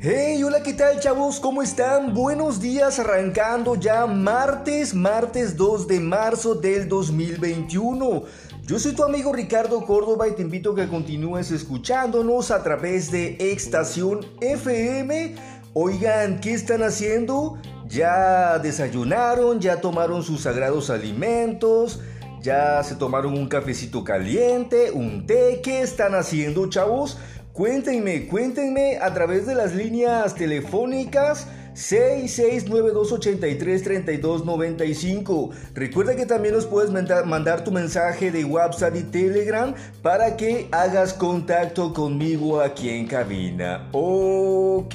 Hey, hola, ¿qué tal chavos? ¿Cómo están? Buenos días, arrancando ya martes, martes 2 de marzo del 2021. Yo soy tu amigo Ricardo Córdoba y te invito a que continúes escuchándonos a través de Estación FM. Oigan, ¿qué están haciendo? ¿Ya desayunaron? ¿Ya tomaron sus sagrados alimentos? ¿Ya se tomaron un cafecito caliente? ¿Un té? ¿Qué están haciendo, chavos? Cuéntenme, cuéntenme a través de las líneas telefónicas 6692833295. Recuerda que también nos puedes mandar tu mensaje de WhatsApp y Telegram para que hagas contacto conmigo aquí en cabina. Ok,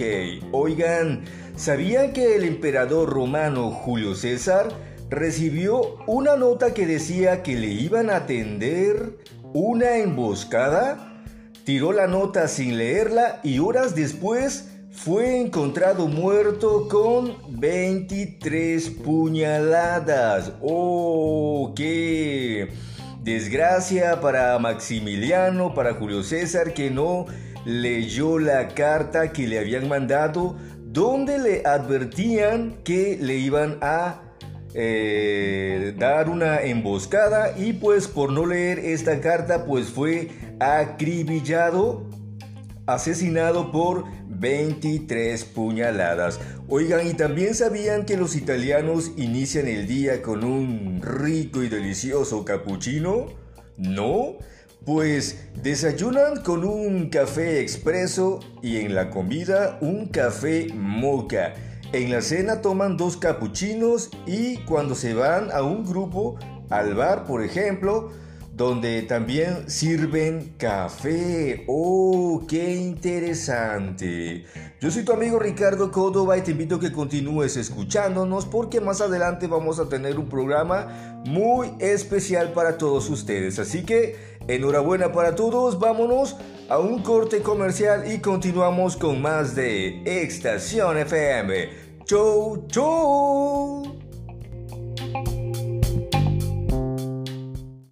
oigan, ¿sabían que el emperador romano Julio César recibió una nota que decía que le iban a atender una emboscada? Tiró la nota sin leerla y horas después fue encontrado muerto con 23 puñaladas. ¡Oh, qué desgracia para Maximiliano, para Julio César, que no leyó la carta que le habían mandado donde le advertían que le iban a eh, dar una emboscada y pues por no leer esta carta pues fue acribillado, asesinado por 23 puñaladas. Oigan, y también sabían que los italianos inician el día con un rico y delicioso cappuccino? ¿No? Pues desayunan con un café expreso y en la comida un café moca. En la cena toman dos capuchinos y cuando se van a un grupo, al bar por ejemplo, donde también sirven café. ¡Oh, qué interesante! Yo soy tu amigo Ricardo Córdoba y te invito a que continúes escuchándonos porque más adelante vamos a tener un programa muy especial para todos ustedes. Así que enhorabuena para todos, vámonos a un corte comercial y continuamos con más de Estación FM. ¡Chau, chau!